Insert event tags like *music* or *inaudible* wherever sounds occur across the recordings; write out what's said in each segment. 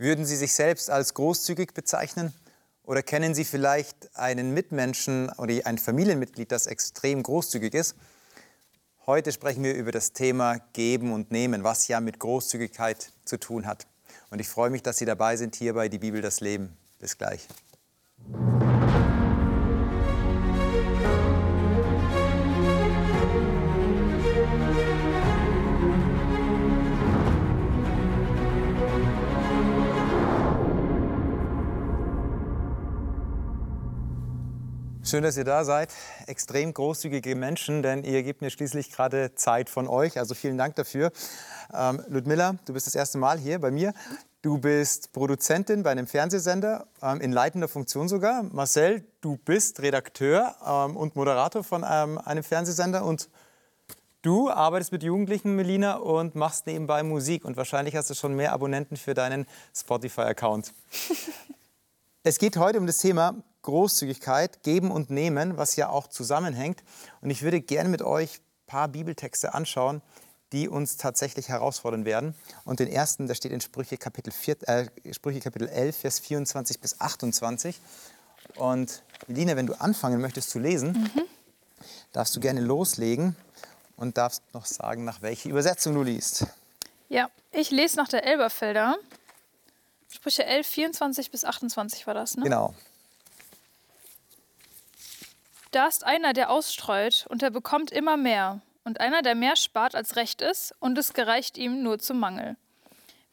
Würden Sie sich selbst als großzügig bezeichnen? Oder kennen Sie vielleicht einen Mitmenschen oder ein Familienmitglied, das extrem großzügig ist? Heute sprechen wir über das Thema Geben und Nehmen, was ja mit Großzügigkeit zu tun hat. Und ich freue mich, dass Sie dabei sind hier bei Die Bibel das Leben. Bis gleich. Schön, dass ihr da seid. Extrem großzügige Menschen, denn ihr gebt mir schließlich gerade Zeit von euch. Also vielen Dank dafür. Ähm, Ludmilla, du bist das erste Mal hier bei mir. Du bist Produzentin bei einem Fernsehsender, ähm, in leitender Funktion sogar. Marcel, du bist Redakteur ähm, und Moderator von ähm, einem Fernsehsender. Und du arbeitest mit Jugendlichen, Melina, und machst nebenbei Musik. Und wahrscheinlich hast du schon mehr Abonnenten für deinen Spotify-Account. *laughs* es geht heute um das Thema Großzügigkeit, Geben und Nehmen, was ja auch zusammenhängt. Und ich würde gerne mit euch ein paar Bibeltexte anschauen, die uns tatsächlich herausfordern werden. Und den ersten, der steht in Sprüche Kapitel, 4, äh, Sprüche Kapitel 11, Vers 24 bis 28. Und Melina, wenn du anfangen möchtest zu lesen, mhm. darfst du gerne loslegen und darfst noch sagen, nach welcher Übersetzung du liest. Ja, ich lese nach der Elberfelder. Sprüche 11, 24 bis 28 war das, ne? Genau. Da ist einer, der ausstreut und er bekommt immer mehr, und einer, der mehr spart als recht ist, und es gereicht ihm nur zum Mangel.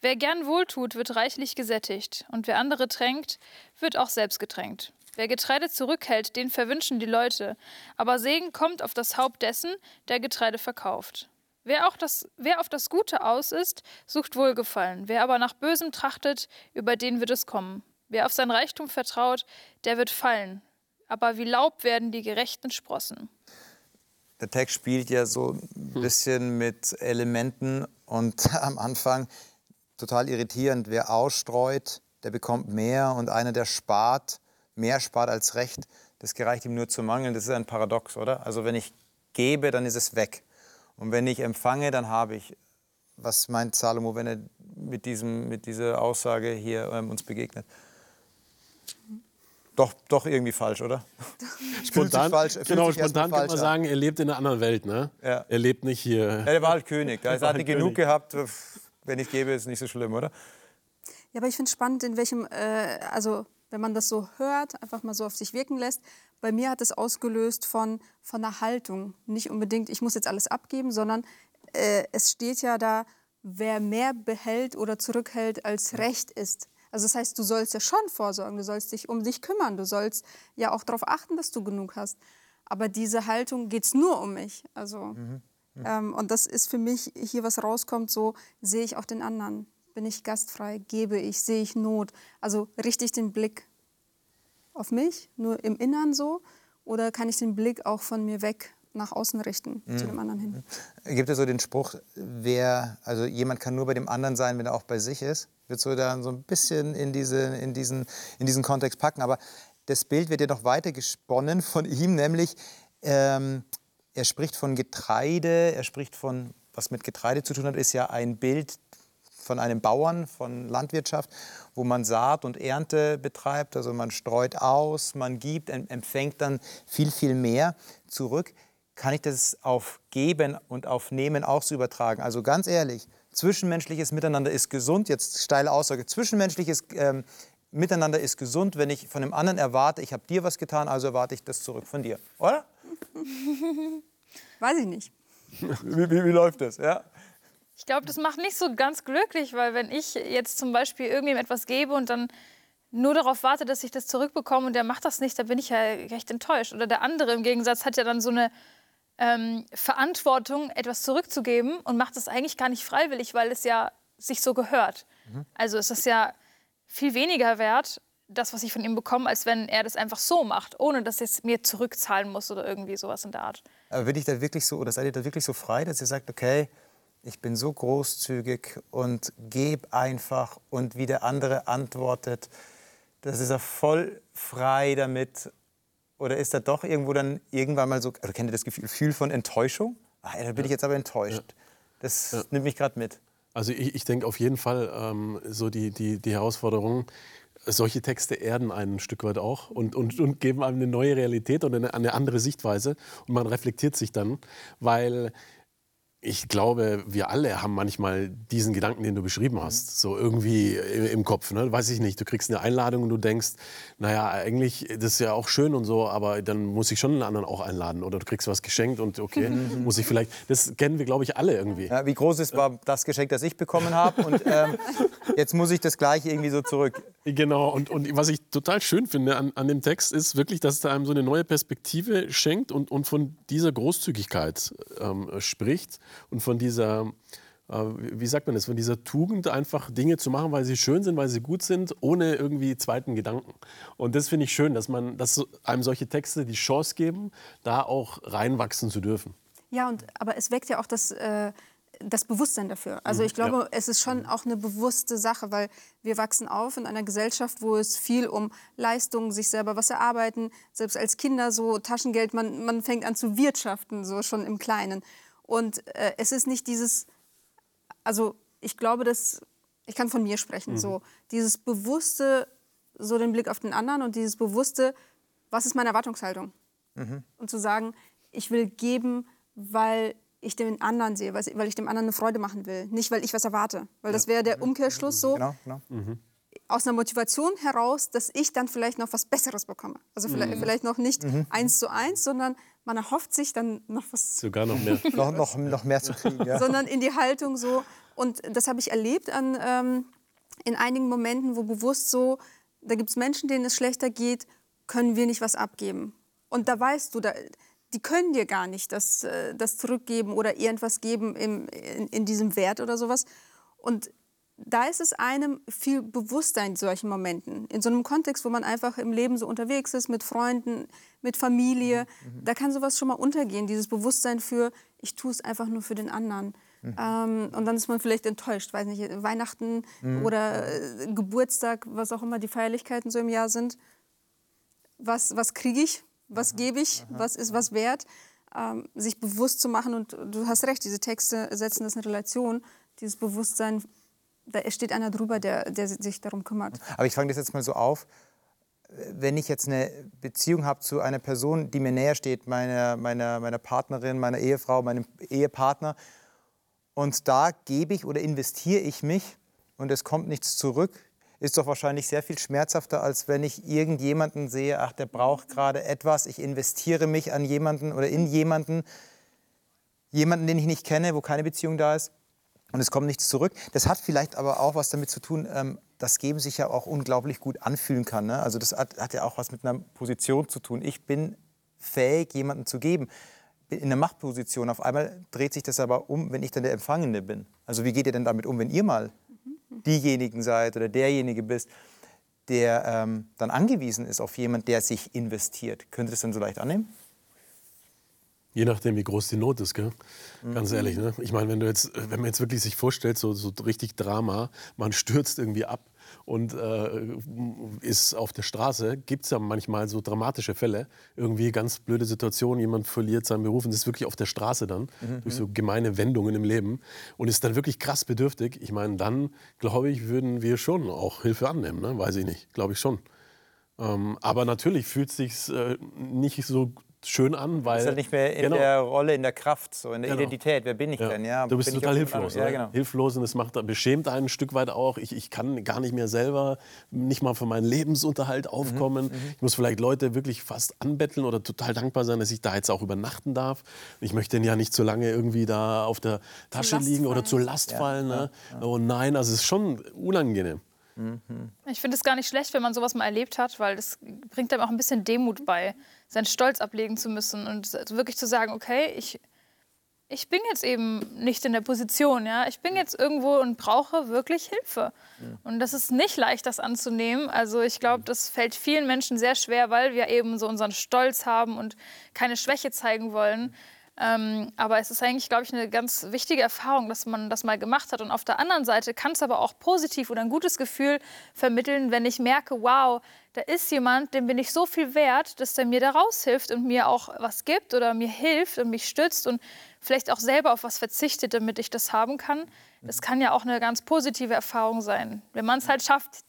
Wer gern wohltut, wird reichlich gesättigt, und wer andere tränkt, wird auch selbst getränkt. Wer Getreide zurückhält, den verwünschen die Leute, aber Segen kommt auf das Haupt dessen, der Getreide verkauft. Wer, auch das, wer auf das Gute aus ist, sucht Wohlgefallen, wer aber nach Bösem trachtet, über den wird es kommen. Wer auf sein Reichtum vertraut, der wird fallen, aber wie Laub werden die Gerechten sprossen. Der Text spielt ja so ein hm. bisschen mit Elementen und *laughs* am Anfang total irritierend. Wer ausstreut, der bekommt mehr und einer, der spart, mehr spart als recht, das gereicht ihm nur zu mangeln. Das ist ein Paradox, oder? Also wenn ich gebe, dann ist es weg. Und wenn ich empfange, dann habe ich. Was meint Salomo, wenn er mit, diesem, mit dieser Aussage hier ähm, uns begegnet? Doch, doch irgendwie falsch, oder? *laughs* spontan, falsch, genau, spontan kann man sagen, er lebt in einer anderen Welt, ne? Ja. Er lebt nicht hier. Ja, er war halt König. Er hat *laughs* nicht genug gehabt. Wenn ich gebe, ist nicht so schlimm, oder? Ja, aber ich finde es spannend, in welchem, äh, also wenn man das so hört, einfach mal so auf sich wirken lässt. Bei mir hat es ausgelöst von, von einer Haltung. Nicht unbedingt, ich muss jetzt alles abgeben, sondern äh, es steht ja da, wer mehr behält oder zurückhält, als recht ist. Also das heißt, du sollst ja schon vorsorgen, du sollst dich um dich kümmern, du sollst ja auch darauf achten, dass du genug hast. Aber diese Haltung geht es nur um mich. Also, mhm. Mhm. Ähm, und das ist für mich hier, was rauskommt, so sehe ich auch den anderen. Bin ich gastfrei, gebe ich, sehe ich Not. Also richte ich den Blick auf mich, nur im Innern so, oder kann ich den Blick auch von mir weg nach außen richten, mhm. zu dem anderen hin? Gibt es so den Spruch, wer, also jemand kann nur bei dem anderen sein, wenn er auch bei sich ist? wird so dann so ein bisschen in, diese, in, diesen, in diesen Kontext packen. Aber das Bild wird ja noch weiter gesponnen von ihm, nämlich ähm, er spricht von Getreide, er spricht von, was mit Getreide zu tun hat, ist ja ein Bild von einem Bauern, von Landwirtschaft, wo man Saat und Ernte betreibt. Also man streut aus, man gibt, empfängt dann viel, viel mehr zurück. Kann ich das auf Geben und auf Nehmen auch so übertragen? Also ganz ehrlich, Zwischenmenschliches Miteinander ist gesund. Jetzt steile Aussage. Zwischenmenschliches ähm, Miteinander ist gesund, wenn ich von dem anderen erwarte, ich habe dir was getan, also erwarte ich das zurück von dir. Oder? *laughs* Weiß ich nicht. wie, wie, wie läuft das? Ja? Ich glaube, das macht nicht so ganz glücklich, weil wenn ich jetzt zum Beispiel irgendjemandem etwas gebe und dann nur darauf warte, dass ich das zurückbekomme und der macht das nicht, dann bin ich ja recht enttäuscht. Oder der andere im Gegensatz hat ja dann so eine ähm, Verantwortung, etwas zurückzugeben und macht es eigentlich gar nicht freiwillig, weil es ja sich so gehört. Mhm. Also es ist ja viel weniger wert, das, was ich von ihm bekomme, als wenn er das einfach so macht, ohne dass er es mir zurückzahlen muss oder irgendwie sowas in der Art. Aber bin ich da wirklich so, oder seid ihr da wirklich so frei, dass ihr sagt, okay, ich bin so großzügig und gebe einfach und wie der andere antwortet, das ist er voll frei damit oder ist da doch irgendwo dann irgendwann mal so, also kennt ihr das Gefühl von Enttäuschung? Ah, da bin ich jetzt aber enttäuscht. Das ja. nimmt mich gerade mit. Also ich, ich denke auf jeden Fall, ähm, so die, die, die Herausforderung, solche Texte erden einen ein Stück weit auch und, und, und geben einem eine neue Realität und eine, eine andere Sichtweise. Und man reflektiert sich dann, weil ich glaube, wir alle haben manchmal diesen Gedanken, den du beschrieben hast, so irgendwie im Kopf. Ne? Weiß ich nicht. Du kriegst eine Einladung und du denkst, naja, eigentlich, das ist ja auch schön und so, aber dann muss ich schon einen anderen auch einladen. Oder du kriegst was geschenkt und okay, *laughs* muss ich vielleicht. Das kennen wir, glaube ich, alle irgendwie. Ja, wie groß ist war das Geschenk, das ich bekommen habe? Und ähm, jetzt muss ich das gleiche irgendwie so zurück. Genau. Und, und was ich total schön finde an, an dem Text ist wirklich, dass es einem so eine neue Perspektive schenkt und, und von dieser Großzügigkeit ähm, spricht und von dieser, äh, wie sagt man das, von dieser Tugend einfach Dinge zu machen, weil sie schön sind, weil sie gut sind, ohne irgendwie zweiten Gedanken. Und das finde ich schön, dass man, dass einem solche Texte die Chance geben, da auch reinwachsen zu dürfen. Ja, und, aber es weckt ja auch das, äh, das Bewusstsein dafür. Also mhm, ich glaube, ja. es ist schon auch eine bewusste Sache, weil wir wachsen auf in einer Gesellschaft, wo es viel um Leistung, sich selber was erarbeiten, selbst als Kinder so Taschengeld, man, man fängt an zu wirtschaften, so schon im Kleinen. Und äh, es ist nicht dieses, also ich glaube, dass, ich kann von mir sprechen, mhm. so dieses bewusste, so den Blick auf den anderen und dieses bewusste, was ist meine Erwartungshaltung? Mhm. Und zu sagen, ich will geben, weil ich den anderen sehe, weil ich dem anderen eine Freude machen will, nicht weil ich was erwarte. Weil das wäre der mhm. Umkehrschluss so. Genau, genau. Mhm aus einer Motivation heraus, dass ich dann vielleicht noch was Besseres bekomme. Also vielleicht, mhm. vielleicht noch nicht mhm. eins zu eins, sondern man erhofft sich dann noch was. Sogar noch mehr. *laughs* noch, noch, noch mehr zu kriegen. Ja. Sondern in die Haltung so. Und das habe ich erlebt an, ähm, in einigen Momenten, wo bewusst so, da gibt es Menschen, denen es schlechter geht, können wir nicht was abgeben. Und da weißt du, da, die können dir gar nicht das, äh, das zurückgeben oder irgendwas geben im, in, in diesem Wert oder sowas. Und da ist es einem viel bewusster in solchen Momenten. In so einem Kontext, wo man einfach im Leben so unterwegs ist, mit Freunden, mit Familie, mhm. da kann sowas schon mal untergehen, dieses Bewusstsein für, ich tue es einfach nur für den anderen. Mhm. Ähm, und dann ist man vielleicht enttäuscht, weiß nicht, Weihnachten mhm. oder äh, Geburtstag, was auch immer die Feierlichkeiten so im Jahr sind. Was, was kriege ich? Was gebe ich? Was ist was wert? Ähm, sich bewusst zu machen und du hast recht, diese Texte setzen das in Relation, dieses Bewusstsein da steht einer drüber, der, der sich darum kümmert. Aber ich fange das jetzt mal so auf. Wenn ich jetzt eine Beziehung habe zu einer Person, die mir näher steht, meiner, meiner, meiner Partnerin, meiner Ehefrau, meinem Ehepartner, und da gebe ich oder investiere ich mich und es kommt nichts zurück, ist doch wahrscheinlich sehr viel schmerzhafter, als wenn ich irgendjemanden sehe, ach, der braucht gerade etwas, ich investiere mich an jemanden oder in jemanden, jemanden, den ich nicht kenne, wo keine Beziehung da ist und es kommt nichts zurück. Das hat vielleicht aber auch was damit zu tun, ähm, dass Geben sich ja auch unglaublich gut anfühlen kann. Ne? Also das hat, hat, ja auch was mit einer Position zu tun. Ich bin fähig, jemanden zu geben. In einer Machtposition. Auf einmal dreht sich das aber um, wenn ich dann der Empfangende bin. Also wie geht ihr denn damit um, wenn ihr mal diejenigen seid oder derjenige bist, der ähm, dann angewiesen ist auf jemanden, der sich investiert? Könnt ihr das dann so leicht annehmen? Je nachdem, wie groß die Not ist, gell? Ganz ehrlich, ne? Ich meine, wenn du jetzt, wenn man jetzt wirklich sich vorstellt, so, so richtig Drama, man stürzt irgendwie ab und äh, ist auf der Straße, gibt es ja manchmal so dramatische Fälle, irgendwie ganz blöde Situationen, jemand verliert seinen Beruf und ist wirklich auf der Straße dann, mhm. durch so gemeine Wendungen im Leben und ist dann wirklich krass bedürftig. Ich meine, dann, glaube ich, würden wir schon auch Hilfe annehmen, ne? Weiß ich nicht, glaube ich schon. Ähm, aber natürlich fühlt es sich äh, nicht so schön an, weil. Du bist halt nicht mehr in genau. der Rolle, in der Kraft, so in der genau. Identität. Wer bin ich ja. denn? Ja, du bist total hilflos. Ja, genau. Hilflos und das macht, beschämt einen ein Stück weit auch. Ich, ich kann gar nicht mehr selber, nicht mal für meinen Lebensunterhalt mhm, aufkommen. Mhm. Ich muss vielleicht Leute wirklich fast anbetteln oder total dankbar sein, dass ich da jetzt auch übernachten darf. Ich möchte ja nicht zu lange irgendwie da auf der Tasche liegen oder zur Last fallen. Ne? Oh nein, also es ist schon unangenehm. Mhm. Ich finde es gar nicht schlecht, wenn man sowas mal erlebt hat, weil das bringt einem auch ein bisschen Demut bei, seinen Stolz ablegen zu müssen und wirklich zu sagen, okay, ich, ich bin jetzt eben nicht in der Position, ja, ich bin jetzt irgendwo und brauche wirklich Hilfe. Mhm. Und das ist nicht leicht, das anzunehmen. Also ich glaube, das fällt vielen Menschen sehr schwer, weil wir eben so unseren Stolz haben und keine Schwäche zeigen wollen. Ähm, aber es ist eigentlich, glaube ich, eine ganz wichtige Erfahrung, dass man das mal gemacht hat. Und auf der anderen Seite kann es aber auch positiv oder ein gutes Gefühl vermitteln, wenn ich merke, wow, da ist jemand, dem bin ich so viel wert, dass der mir da raushilft und mir auch was gibt oder mir hilft und mich stützt. Und vielleicht auch selber auf was verzichtet, damit ich das haben kann. Das kann ja auch eine ganz positive Erfahrung sein, wenn man es halt schafft,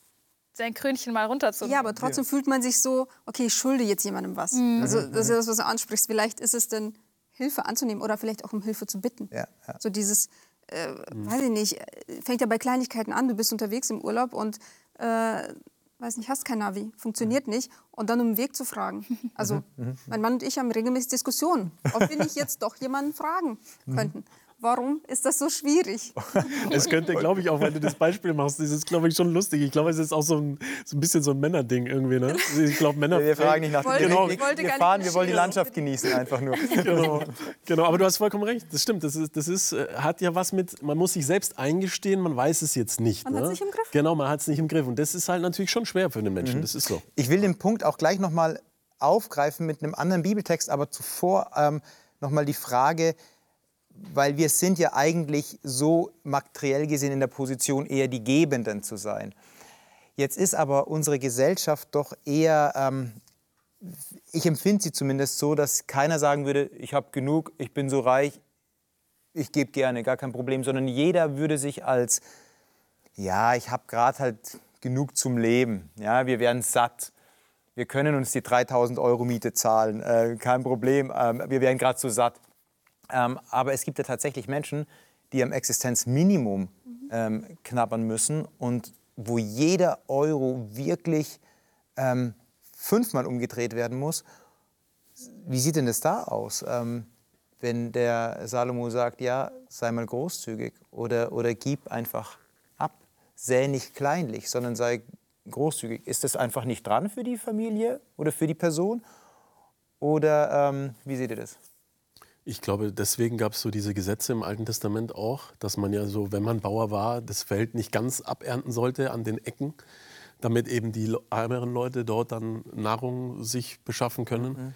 sein Krönchen mal runterzunehmen. Ja, aber trotzdem fühlt man sich so, okay, ich schulde jetzt jemandem was. Also das ist ja das, was du ansprichst. Vielleicht ist es denn Hilfe anzunehmen oder vielleicht auch um Hilfe zu bitten. Ja, ja. So dieses, äh, weiß ich nicht, äh, fängt ja bei Kleinigkeiten an. Du bist unterwegs im Urlaub und äh, weiß nicht, hast kein Navi, funktioniert nicht und dann um den Weg zu fragen. Also mein Mann und ich haben regelmäßig Diskussionen, ob wir nicht jetzt doch jemanden fragen könnten. Warum ist das so schwierig? *laughs* Es könnte, glaube ich, auch, wenn du das Beispiel machst, das ist, glaube ich, schon lustig. Ich glaube, es ist auch so ein, so ein bisschen so ein Männerding irgendwie. Ne? Ich glaube, Männer. Wir fragen nicht nach dem Genau. wir, wir fahren, wir wollen die. Landschaft genießen einfach nur. *laughs* genau, genau, aber du hast vollkommen recht. Das stimmt. Das, ist, das ist, äh, hat ja was mit, man muss sich selbst eingestehen, man weiß es jetzt nicht. Man ne? hat's nicht im Griff. Genau, man hat es nicht im Griff. Und das ist halt natürlich schon schwer für den Mhm. Menschen. Das ist so. Ich will den Punkt auch gleich noch mal aufgreifen mit einem anderen Bibeltext, aber zuvor ähm, noch mal die Frage, weil wir sind ja eigentlich so materiell gesehen in der Position, eher die Gebenden zu sein. Jetzt ist aber unsere Gesellschaft doch eher, ähm, ich empfinde sie zumindest so, dass keiner sagen würde, ich habe genug, ich bin so reich, ich gebe gerne, gar kein Problem, sondern jeder würde sich als ja, ich habe gerade halt genug zum Leben. Ja, wir werden satt. Wir können uns die 3000 Euro Miete zahlen, äh, kein Problem. Ähm, wir werden gerade so satt. Ähm, aber es gibt ja tatsächlich Menschen, die am Existenzminimum ähm, knabbern müssen und wo jeder Euro wirklich ähm, fünfmal umgedreht werden muss. Wie sieht denn das da aus? Ähm, wenn der Salomo sagt, ja, sei mal großzügig oder, oder gib einfach ab, säh nicht kleinlich, sondern sei großzügig. Ist das einfach nicht dran für die Familie oder für die Person? Oder ähm, wie seht ihr das? Ich glaube, deswegen gab es so diese Gesetze im Alten Testament auch, dass man ja so, wenn man Bauer war, das Feld nicht ganz abernten sollte an den Ecken, damit eben die ärmeren Leute dort dann Nahrung sich beschaffen können.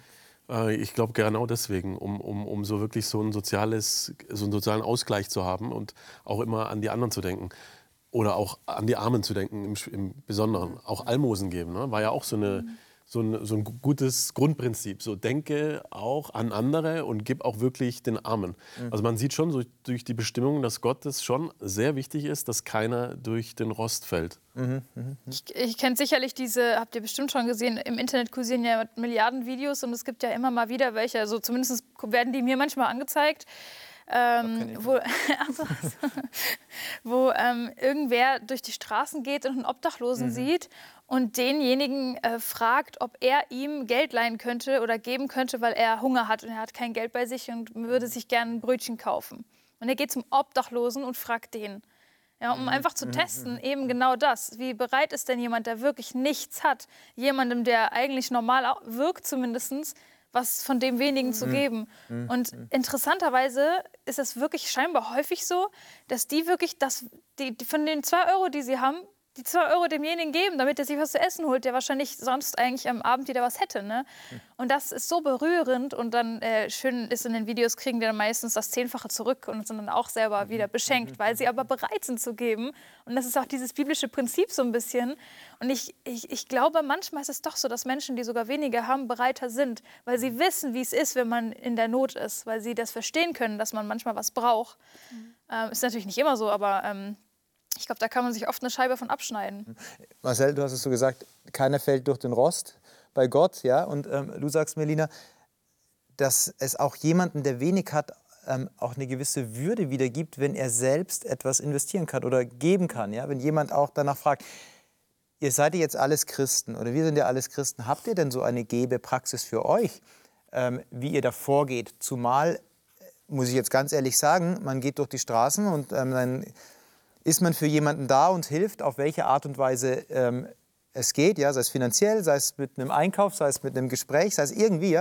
Äh, ich glaube genau deswegen, um, um, um so wirklich so ein soziales, so einen sozialen Ausgleich zu haben und auch immer an die anderen zu denken. Oder auch an die Armen zu denken im, im Besonderen. Auch Almosen geben, ne? war ja auch so eine so ein, so ein gu- gutes Grundprinzip. So denke auch an andere und gib auch wirklich den Armen. Also man sieht schon so durch die Bestimmung, dass Gott es schon sehr wichtig ist, dass keiner durch den Rost fällt. Ich, ich kenne sicherlich diese, habt ihr bestimmt schon gesehen, im Internet kursieren ja Milliarden Videos und es gibt ja immer mal wieder welche, also zumindest werden die mir manchmal angezeigt, ähm, wo, also, *laughs* *laughs* wo ähm, irgendwer durch die Straßen geht und einen Obdachlosen sieht und denjenigen äh, fragt, ob er ihm Geld leihen könnte oder geben könnte, weil er Hunger hat und er hat kein Geld bei sich und würde sich gerne ein Brötchen kaufen. Und er geht zum Obdachlosen und fragt den. Ja, um einfach zu testen, eben genau das. Wie bereit ist denn jemand, der wirklich nichts hat, jemandem, der eigentlich normal wirkt zumindest, was von dem wenigen zu geben. Und interessanterweise ist es wirklich scheinbar häufig so, dass die wirklich das, die, die von den zwei Euro, die sie haben, die zwei Euro demjenigen geben, damit er sich was zu essen holt, der wahrscheinlich sonst eigentlich am Abend wieder was hätte. Ne? Und das ist so berührend und dann äh, schön ist in den Videos, kriegen die dann meistens das Zehnfache zurück und sind dann auch selber wieder beschenkt, weil sie aber bereit sind zu geben. Und das ist auch dieses biblische Prinzip so ein bisschen. Und ich, ich, ich glaube, manchmal ist es doch so, dass Menschen, die sogar weniger haben, bereiter sind, weil sie wissen, wie es ist, wenn man in der Not ist, weil sie das verstehen können, dass man manchmal was braucht. Ähm, ist natürlich nicht immer so, aber ähm, ich glaube, da kann man sich oft eine Scheibe von abschneiden. Marcel, du hast es so gesagt, keiner fällt durch den Rost bei Gott, ja. Und ähm, du sagst, Melina, dass es auch jemanden, der wenig hat, ähm, auch eine gewisse Würde wiedergibt, wenn er selbst etwas investieren kann oder geben kann, ja. Wenn jemand auch danach fragt, ihr seid ja jetzt alles Christen oder wir sind ja alles Christen, habt ihr denn so eine Gebepraxis für euch, ähm, wie ihr da vorgeht? Zumal, äh, muss ich jetzt ganz ehrlich sagen, man geht durch die Straßen und ähm, dann ist man für jemanden da und hilft, auf welche Art und Weise ähm, es geht, ja, sei es finanziell, sei es mit einem Einkauf, sei es mit einem Gespräch, sei es irgendwie.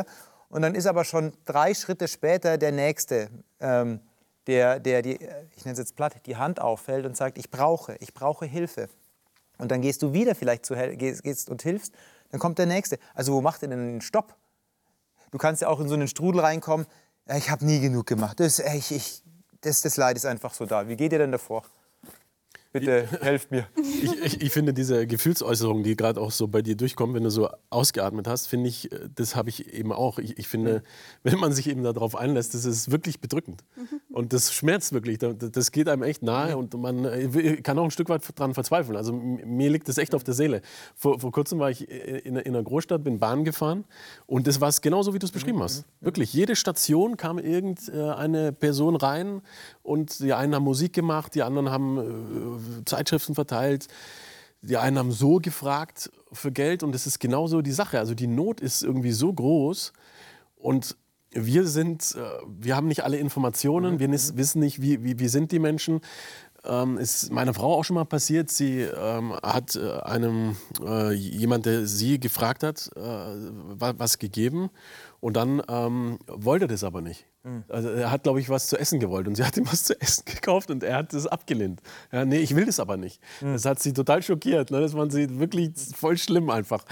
Und dann ist aber schon drei Schritte später der Nächste, ähm, der, der die, ich nenne es jetzt platt, die Hand auffällt und sagt, ich brauche, ich brauche Hilfe. Und dann gehst du wieder vielleicht zu, gehst, gehst und hilfst, dann kommt der Nächste. Also wo macht ihr denn den Stopp? Du kannst ja auch in so einen Strudel reinkommen, ich habe nie genug gemacht, das, ich, ich, das, das Leid ist einfach so da. Wie geht ihr denn davor? Bitte helft mir. Ich, ich, ich finde diese Gefühlsäußerungen, die gerade auch so bei dir durchkommen, wenn du so ausgeatmet hast, finde ich, äh, das habe ich eben auch. Ich, ich finde, wenn man sich eben darauf einlässt, das ist wirklich bedrückend. Und das schmerzt wirklich. Da- Das geht einem echt nahe und man äh, kann auch ein Stück weit dran verzweifeln. Also mir liegt das echt auf der Seele. Vor, vor kurzem war ich in, in einer Großstadt, bin Bahn gefahren und das war es genauso, wie du es beschrieben hast. Wirklich, jede Station kam irgendeine Person rein und die einen haben Musik gemacht, die anderen haben äh, Zeitschriften verteilt. Die einen haben so gefragt für Geld und das ist genauso die Sache. Also die Not ist irgendwie so groß und wir sind, äh, wir haben nicht alle Informationen, wir wissen nicht, wie, wie, wie sind die Menschen. Ähm, ist meiner Frau auch schon mal passiert. Sie ähm, hat äh, einem äh, jemand, der sie gefragt hat, äh, wa- was gegeben und dann ähm, wollte er das aber nicht. Also er hat, glaube ich, was zu essen gewollt und sie hat ihm was zu essen *laughs* gekauft und er hat das abgelehnt. Ja, nee, ich will das aber nicht. Das hat sie total schockiert. Ne? Das fand sie wirklich voll schlimm einfach.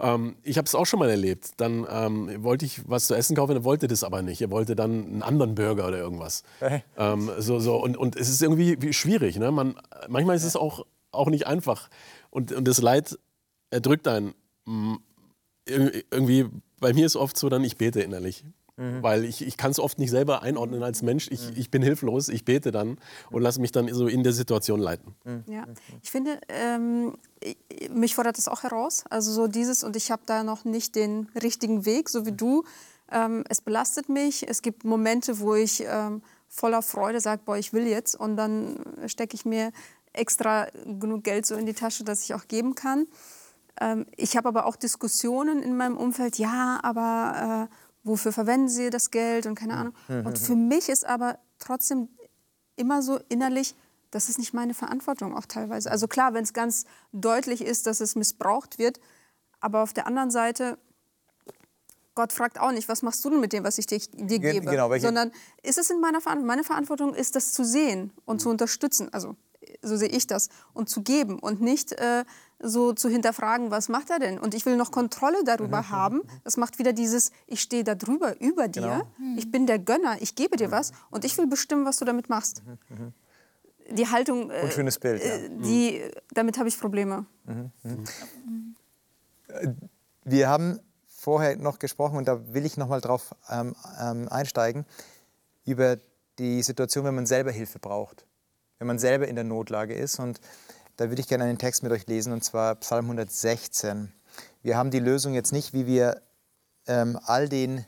Ähm, ich habe es auch schon mal erlebt. Dann ähm, wollte ich was zu essen kaufen, er wollte das aber nicht. Er wollte dann einen anderen Burger oder irgendwas. Ähm, so, so. Und, und es ist irgendwie wie schwierig. Ne? Man, manchmal ist es auch, auch nicht einfach. Und, und das Leid erdrückt einen. Mm, Ir- Irgendwie, bei mir ist oft so, dann ich bete innerlich. Weil ich, ich kann es oft nicht selber einordnen als Mensch. Ich, ich bin hilflos, ich bete dann und lasse mich dann so in der Situation leiten. Ja, ich finde, ähm, ich- mich fordert das auch heraus. Also so dieses, und ich habe da noch nicht den richtigen Weg, so wie du. Ähm, es belastet mich. Es gibt Momente, wo ich ähm, voller Freude sage, boah, ich will jetzt. Und dann stecke ich mir extra genug Geld so in die Tasche, dass ich auch geben kann. Ähm, ich habe aber auch Diskussionen in meinem Umfeld, ja, aber äh, wofür verwenden Sie das Geld und keine Ahnung. Und für mich ist aber trotzdem immer so innerlich, das ist nicht meine Verantwortung auch teilweise. Also klar, wenn es ganz deutlich ist, dass es missbraucht wird, aber auf der anderen Seite, Gott fragt auch nicht, was machst du denn mit dem, was ich dir, dir Ge- gebe, genau, sondern ist es in meiner Verantwortung? Meine Verantwortung ist, das zu sehen und zu unterstützen. Also so sehe ich das und zu geben und nicht äh, so zu hinterfragen, was macht er denn? Und ich will noch Kontrolle darüber haben. Das macht wieder dieses, ich stehe da drüber, über dir. Ich bin der Gönner, ich gebe dir was und ich will bestimmen, was du damit machst. Die Haltung, äh, Unschönes Bild, ja. äh, die, damit habe ich Probleme. Wir haben vorher noch gesprochen, und da will ich noch mal drauf ähm, ähm, einsteigen, über die Situation, wenn man selber Hilfe braucht, wenn man selber in der Notlage ist. Und da würde ich gerne einen Text mit euch lesen, und zwar Psalm 116. Wir haben die Lösung jetzt nicht, wie wir ähm, all, den,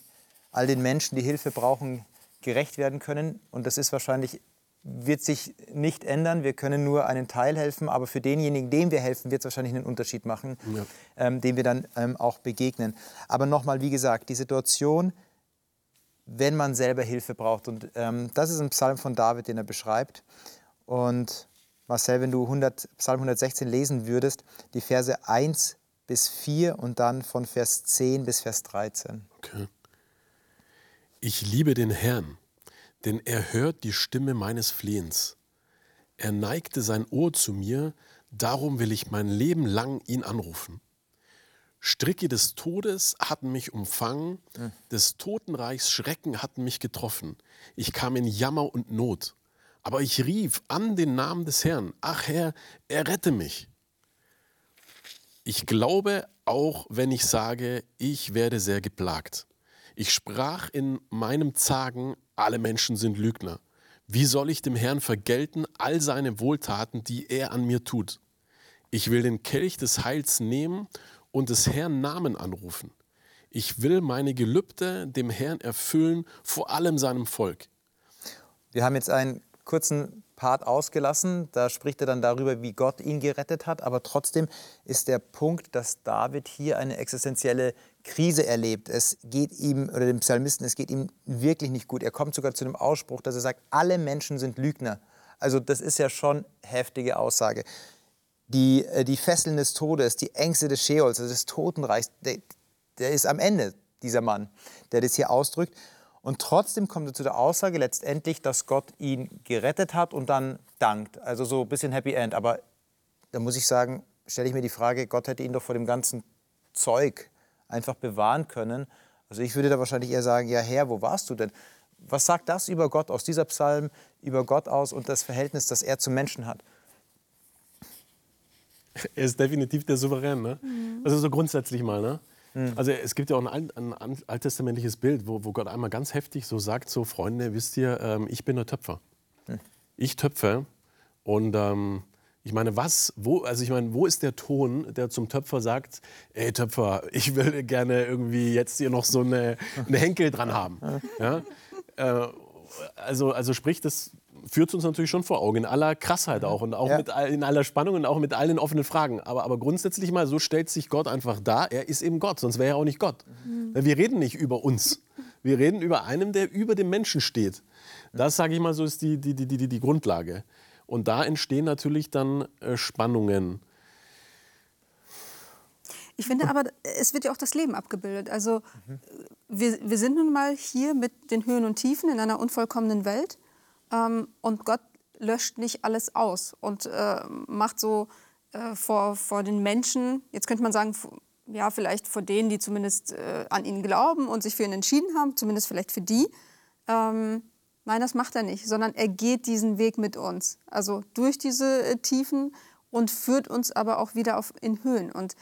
all den Menschen, die Hilfe brauchen, gerecht werden können. Und das ist wahrscheinlich, wird sich nicht ändern. Wir können nur einen Teil helfen, aber für denjenigen, dem wir helfen, wird es wahrscheinlich einen Unterschied machen, ähm, dem wir dann ähm, auch begegnen. Aber nochmal, wie gesagt, die Situation, wenn man selber Hilfe braucht. Und ähm, das ist ein Psalm von David, den er beschreibt. Und Marcel, wenn du 100, Psalm 116 lesen würdest, die Verse 1 bis 4 und dann von Vers 10 bis Vers 13. Okay. Ich liebe den Herrn, denn er hört die Stimme meines Flehens. Er neigte sein Ohr zu mir, darum will ich mein Leben lang ihn anrufen. Stricke des Todes hatten mich umfangen, des Totenreichs Schrecken hatten mich getroffen. Ich kam in Jammer und Not. Aber ich rief an den Namen des Herrn. Ach Herr, errette mich. Ich glaube, auch wenn ich sage, ich werde sehr geplagt. Ich sprach in meinem Zagen, alle Menschen sind Lügner. Wie soll ich dem Herrn vergelten all seine Wohltaten, die er an mir tut? Ich will den Kelch des Heils nehmen und des Herrn Namen anrufen. Ich will meine Gelübde dem Herrn erfüllen, vor allem seinem Volk. Wir haben jetzt einen kurzen Part ausgelassen. Da spricht er dann darüber, wie Gott ihn gerettet hat. Aber trotzdem ist der Punkt, dass David hier eine existenzielle Krise erlebt. Es geht ihm, oder dem Psalmisten, es geht ihm wirklich nicht gut. Er kommt sogar zu dem Ausspruch, dass er sagt, alle Menschen sind Lügner. Also das ist ja schon heftige Aussage. Die, äh, die Fesseln des Todes, die Ängste des Scheols, also des Totenreichs, der, der ist am Ende, dieser Mann, der das hier ausdrückt. Und trotzdem kommt er zu der Aussage letztendlich, dass Gott ihn gerettet hat und dann dankt. Also so ein bisschen Happy End. Aber da muss ich sagen, stelle ich mir die Frage, Gott hätte ihn doch vor dem ganzen Zeug einfach bewahren können. Also ich würde da wahrscheinlich eher sagen, ja Herr, wo warst du denn? Was sagt das über Gott aus dieser Psalm, über Gott aus und das Verhältnis, das er zum Menschen hat? er ist definitiv der Souverän. Ne? Also so grundsätzlich mal. Ne? Also es gibt ja auch ein, ein, ein alttestamentliches Bild, wo, wo Gott einmal ganz heftig so sagt, so Freunde, wisst ihr, ähm, ich bin der Töpfer. Ich töpfe und ähm, ich meine, was, wo, also ich meine, wo ist der Ton, der zum Töpfer sagt, ey Töpfer, ich will gerne irgendwie jetzt hier noch so eine, eine Henkel dran haben. *laughs* Ja? Äh, also, also sprich, das führt uns natürlich schon vor Augen, in aller Krassheit auch und auch Ja. mit, all- in aller Spannung und auch mit allen offenen Fragen. Aber, aber grundsätzlich mal, so stellt sich Gott einfach dar, er ist eben Gott, sonst wäre er auch nicht Gott. Wir reden nicht über uns, wir reden über einen, der über dem Menschen steht. Das, sage ich mal, so ist die, die, die, die, die Grundlage. Und da entstehen natürlich dann äh, Spannungen. Ich finde aber, es wird ja auch das Leben abgebildet. Also wir, wir sind nun mal hier mit den Höhen und Tiefen in einer unvollkommenen Welt ähm, und Gott löscht nicht alles aus und äh, macht so äh, vor, vor den Menschen, jetzt könnte man sagen, ja, vielleicht vor denen, die zumindest äh, an ihn glauben und sich für ihn entschieden haben, zumindest vielleicht für die. Ähm, nein, das macht er nicht, sondern er geht diesen Weg mit uns. Also durch diese äh, Tiefen und führt uns aber auch wieder auf, in Höhen. Und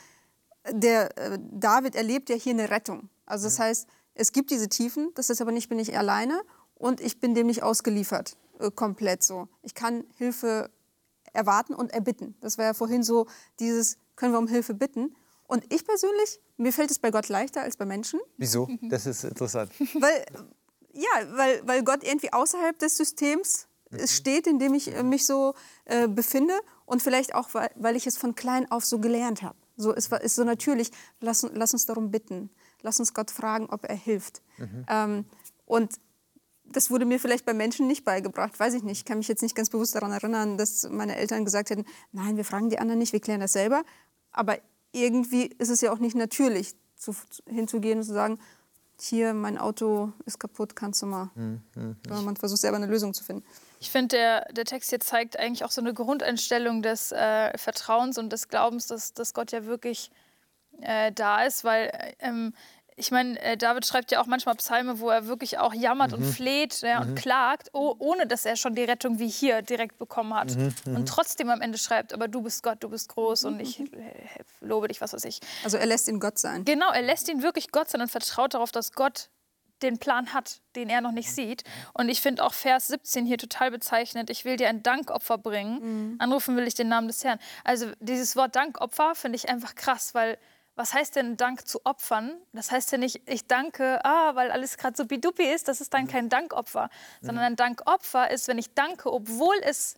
der äh, David erlebt ja hier eine Rettung. Also das heißt, es gibt diese Tiefen, das ist aber nicht, bin ich alleine und ich bin dem nicht ausgeliefert, äh, komplett so. Ich kann Hilfe erwarten und erbitten. Das war ja vorhin so dieses, können wir um Hilfe bitten. Und ich persönlich, mir fällt es bei Gott leichter als bei Menschen, Wieso? Das ist interessant. *laughs* weil, ja, weil, weil Gott irgendwie außerhalb des Systems es steht, in dem ich äh, mich so äh, befinde und vielleicht auch, weil, weil ich es von klein auf so gelernt habe. So, es war, ist so natürlich, lass, lass uns darum bitten, lass uns Gott fragen, ob er hilft. Ähm, und das wurde mir vielleicht bei Menschen nicht beigebracht, weiß ich nicht. Ich kann mich jetzt nicht ganz bewusst daran erinnern, dass meine Eltern gesagt hätten, nein, wir fragen die anderen nicht, wir klären das selber. Aber irgendwie ist es ja auch nicht natürlich, zu, hinzugehen und zu sagen, hier, mein Auto ist kaputt, kannst du mal. Sondern man versucht selber eine Lösung zu finden. Ich finde, der, der Text hier zeigt eigentlich auch so eine Grundeinstellung des äh, Vertrauens und des Glaubens, dass, dass Gott ja wirklich äh, da ist, weil äh, ähm, ich meine, äh, David schreibt ja auch manchmal Psalme, wo er wirklich auch jammert und fleht ja, und klagt, oh, ohne dass er schon die Rettung wie hier direkt bekommen hat. Und trotzdem am Ende schreibt, aber du bist Gott, du bist groß und ich äh, lobe dich, was weiß ich. Also er lässt ihn Gott sein. Genau, er lässt ihn wirklich Gott sein und vertraut darauf, dass Gott den Plan hat, den er noch nicht sieht. Und ich finde auch Vers 17 hier total bezeichnend. Ich will dir ein Dankopfer bringen. Anrufen will ich den Namen des Herrn. Also dieses Wort Dankopfer finde ich einfach krass, weil was heißt denn Dank zu opfern? Das heißt ja nicht, ich danke, ah, weil alles gerade so bidupi ist. Das ist dann kein Dankopfer. Sondern ein Dankopfer ist, wenn ich danke, obwohl es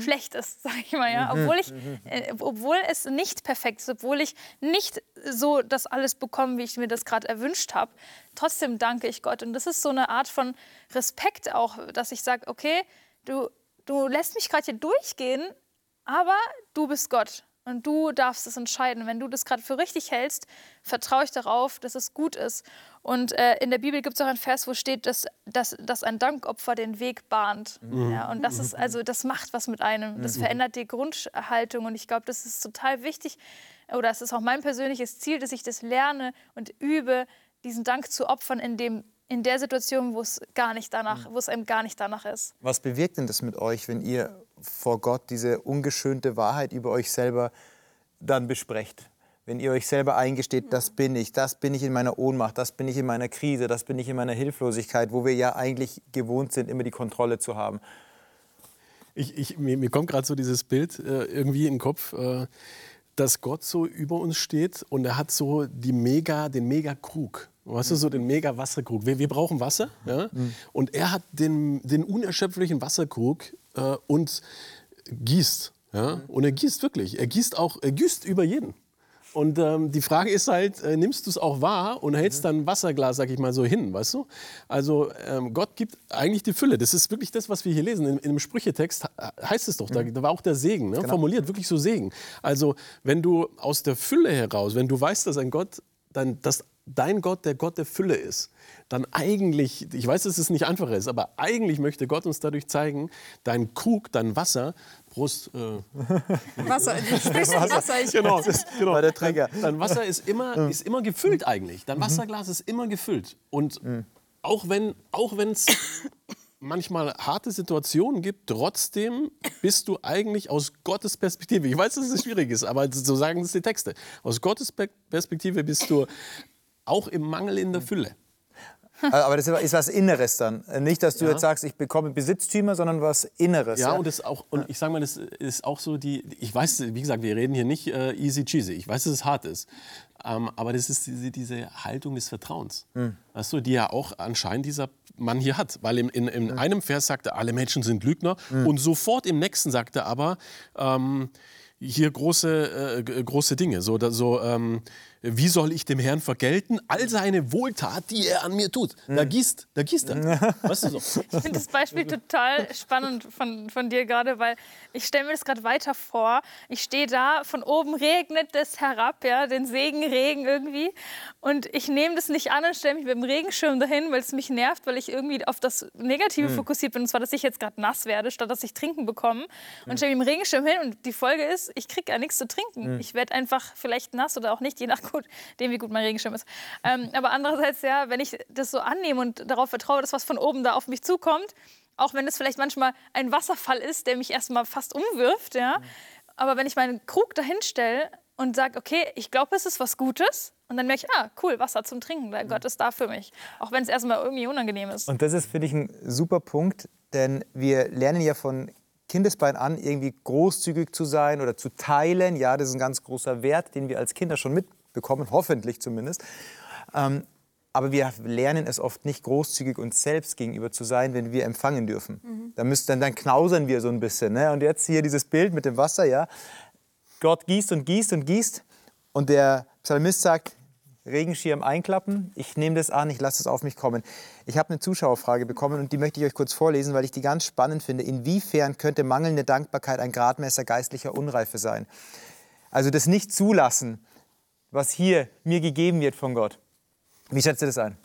schlecht ist, *laughs* sage ich mal, ja, obwohl ich, äh, obwohl es nicht perfekt ist, obwohl ich nicht so das alles bekomme, wie ich mir das gerade erwünscht habe, trotzdem danke ich Gott und das ist so eine Art von Respekt auch, dass ich sage, okay, du du lässt mich gerade hier durchgehen, aber du bist Gott und du darfst es entscheiden. Wenn du das gerade für richtig hältst, vertraue ich darauf, dass es gut ist. Und äh, in der Bibel gibt es auch einen Vers, wo steht, dass, dass, dass ein Dankopfer den Weg bahnt. Ja, und das ist also, das macht was mit einem. Das verändert die Grundhaltung. Und ich glaube, das ist total wichtig. Oder es ist auch mein persönliches Ziel, dass ich das lerne und übe, diesen Dank zu opfern in dem in der Situation, wo es gar nicht danach, wo es einem gar nicht danach ist. Was bewirkt denn das mit euch, wenn ihr vor Gott diese ungeschönte Wahrheit über euch selber dann besprecht? Wenn ihr euch selber eingesteht, das bin ich, das bin ich in meiner Ohnmacht, das bin ich in meiner Krise, das bin ich in meiner Hilflosigkeit, wo wir ja eigentlich gewohnt sind, immer die Kontrolle zu haben. Ich, ich, mir, mir kommt gerade so dieses Bild äh, irgendwie in den Kopf, äh, dass Gott so über uns steht und er hat so die Mega, den Mega-Krug. Weißt du, so den Mega-Wasserkrug. Wir, wir brauchen Wasser. Ja? Und er hat den, den unerschöpflichen Wasserkrug äh, und gießt. Ja? Und er gießt wirklich. Er gießt auch, er gießt über jeden. Und ähm, die Frage ist halt, äh, nimmst du es auch wahr und hältst dann ein Wasserglas, sag ich mal, so hin, weißt du? Also ähm, Gott gibt eigentlich die Fülle. Das ist wirklich das, was wir hier lesen. In, in dem Sprüchetext ha- heißt es doch, da, da war auch der Segen, ne? formuliert, wirklich so Segen. Also wenn du aus der Fülle heraus, wenn du weißt, dass ein Gott, dann, dass dein Gott der Gott der Fülle ist, dann eigentlich, ich weiß, dass es nicht einfach ist, aber eigentlich möchte Gott uns dadurch zeigen, dein Krug, dein Wasser, Brust, äh, *laughs* Wasser, du sprichst von Wasser. Ich, Genau, das genau. war der Trigger. Dein, dein Wasser ist immer, ist immer gefüllt eigentlich. Dein Wasserglas ist immer gefüllt. Und auch wenn auch wenn's *laughs* manchmal harte Situationen gibt, trotzdem bist du eigentlich aus Gottes Perspektive, ich weiß, dass es schwierig ist, aber so sagen es die Texte, aus Gottes Perspektive bist du auch im Mangel in der Fülle. Aber das ist was Inneres dann. Nicht, dass du ja. jetzt sagst, ich bekomme Besitztümer, sondern was Inneres. Ja, ja? und, das auch, und ich sage mal, das ist auch so die, ich weiß, wie gesagt, wir reden hier nicht äh, easy cheesy. Ich weiß, dass es hart ist. Ähm, aber das ist diese, diese Haltung des Vertrauens. Mhm. Weißt du, die ja auch anscheinend dieser Mann hier hat. Weil in, in, in mhm. einem Vers sagt er, alle Menschen sind Lügner. Mhm. Und sofort im nächsten sagt er aber, ähm, hier große, äh, große Dinge. So, da, so ähm, wie soll ich dem Herrn vergelten? All seine Wohltat, die er an mir tut. Da gießt, da gießt er. *laughs* Weißt du so? Ich finde das Beispiel total spannend von, von dir gerade, weil ich stelle mir das gerade weiter vor. Ich stehe da, von oben regnet es herab, ja, den Segenregen irgendwie. Und ich nehme das nicht an und stelle mich mit dem Regenschirm dahin, weil es mich nervt, weil ich irgendwie auf das Negative mhm. fokussiert bin. Und zwar, dass ich jetzt gerade nass werde, statt dass ich trinken bekomme. Und stelle mich mit dem Regenschirm hin und die Folge ist, ich kriege ja nichts zu trinken. Mhm. Ich werde einfach vielleicht nass oder auch nicht, je nach gut, dem, wie gut mein Regenschirm ist. Ähm, aber andererseits, ja, wenn ich das so annehme und darauf vertraue, dass was von oben da auf mich zukommt, auch wenn es vielleicht manchmal ein Wasserfall ist, der mich erstmal fast umwirft, ja. Aber wenn ich meinen Krug dahin stelle und sage, okay, ich glaube, es ist was Gutes, und dann merke ich, ah, cool, Wasser zum Trinken, der Gott ist da für mich. Auch wenn es erstmal irgendwie unangenehm ist. Und das ist, finde ich, ein super Punkt, denn wir lernen ja von Kindesbein an, irgendwie großzügig zu sein oder zu teilen. Ja, das ist ein ganz großer Wert, den wir als Kinder schon mit bekommen, hoffentlich zumindest. Ähm, aber wir lernen es oft nicht großzügig uns selbst gegenüber zu sein, wenn wir empfangen dürfen. Mhm. Dann, müssen, dann, dann knausern wir so ein bisschen. Ne? Und jetzt hier dieses Bild mit dem Wasser, ja. Gott gießt und gießt und gießt. Und der Psalmist sagt, Regenschirm einklappen, ich nehme das an, ich lasse es auf mich kommen. Ich habe eine Zuschauerfrage bekommen und die möchte ich euch kurz vorlesen, weil ich die ganz spannend finde. Inwiefern könnte mangelnde Dankbarkeit ein Gradmesser geistlicher Unreife sein? Also das nicht zulassen, was hier mir gegeben wird von Gott. Wie schätzt ihr das ein?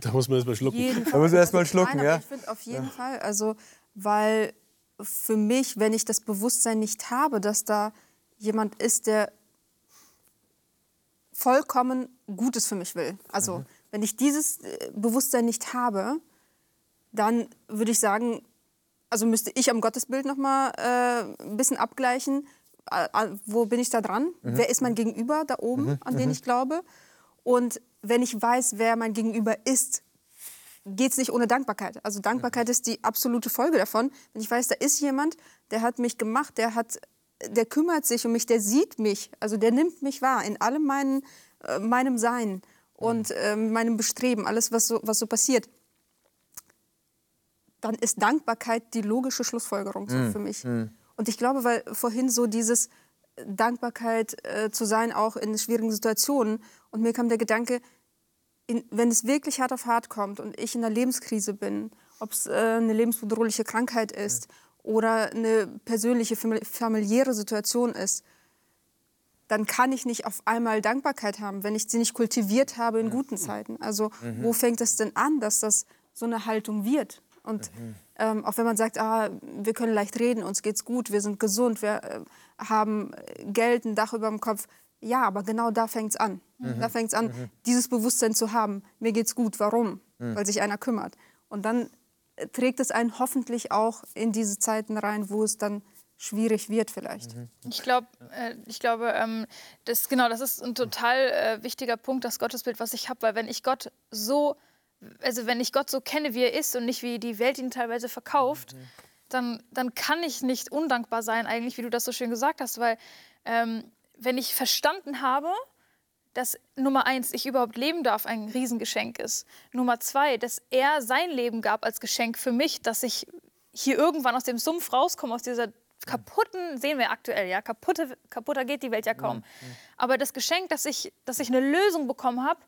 Da muss man erst mal schlucken. Jeden da muss man erst mal schlucken, ja. Ich finde auf jeden ja. Fall, also weil für mich, wenn ich das Bewusstsein nicht habe, dass da jemand ist, der vollkommen Gutes für mich will. Also mhm. wenn ich dieses äh, Bewusstsein nicht habe, dann würde ich sagen, also müsste ich am Gottesbild noch mal äh, ein bisschen abgleichen wo bin ich da dran? Mhm. Wer ist mein Gegenüber da oben, mhm. an den mhm. ich glaube? Und wenn ich weiß, wer mein Gegenüber ist, geht es nicht ohne Dankbarkeit. Also Dankbarkeit mhm. ist die absolute Folge davon. Wenn ich weiß, da ist jemand, der hat mich gemacht, der hat, der kümmert sich um mich, der sieht mich, also der nimmt mich wahr in allem meinen, äh, meinem Sein und äh, meinem Bestreben, alles was so, was so passiert. Dann ist Dankbarkeit die logische Schlussfolgerung mhm. für mich. Mhm. Und ich glaube, weil vorhin so dieses Dankbarkeit äh, zu sein, auch in schwierigen Situationen. Und mir kam der Gedanke, in, wenn es wirklich hart auf hart kommt und ich in einer Lebenskrise bin, ob es äh, eine lebensbedrohliche Krankheit ist ja. oder eine persönliche, familiäre Situation ist, dann kann ich nicht auf einmal Dankbarkeit haben, wenn ich sie nicht kultiviert habe in guten Zeiten. Also mhm. wo fängt es denn an, dass das so eine Haltung wird? Und mhm. ähm, auch wenn man sagt, ah, wir können leicht reden, uns geht's gut, wir sind gesund, wir äh, haben Geld, ein Dach über dem Kopf. Ja, aber genau da fängt es an. Mhm. Da fängt es an, mhm. dieses Bewusstsein zu haben. Mir geht's gut. Warum? Mhm. Weil sich einer kümmert. Und dann äh, trägt es einen hoffentlich auch in diese Zeiten rein, wo es dann schwierig wird vielleicht. Mhm. Ich, glaub, äh, ich glaube, ähm, das, genau, das ist ein total äh, wichtiger Punkt, das Gottesbild, was ich habe. Weil wenn ich Gott so also wenn ich Gott so kenne, wie er ist und nicht wie die Welt ihn teilweise verkauft, mhm. dann, dann kann ich nicht undankbar sein, eigentlich, wie du das so schön gesagt hast, weil ähm, wenn ich verstanden habe, dass Nummer eins, ich überhaupt leben darf, ein Riesengeschenk ist. Nummer zwei, dass er sein Leben gab als Geschenk für mich, dass ich hier irgendwann aus dem Sumpf rauskomme, aus dieser kaputten, sehen wir aktuell, ja, kaputte, kaputter geht die Welt ja kaum. Aber das Geschenk, dass ich, dass ich eine Lösung bekommen habe,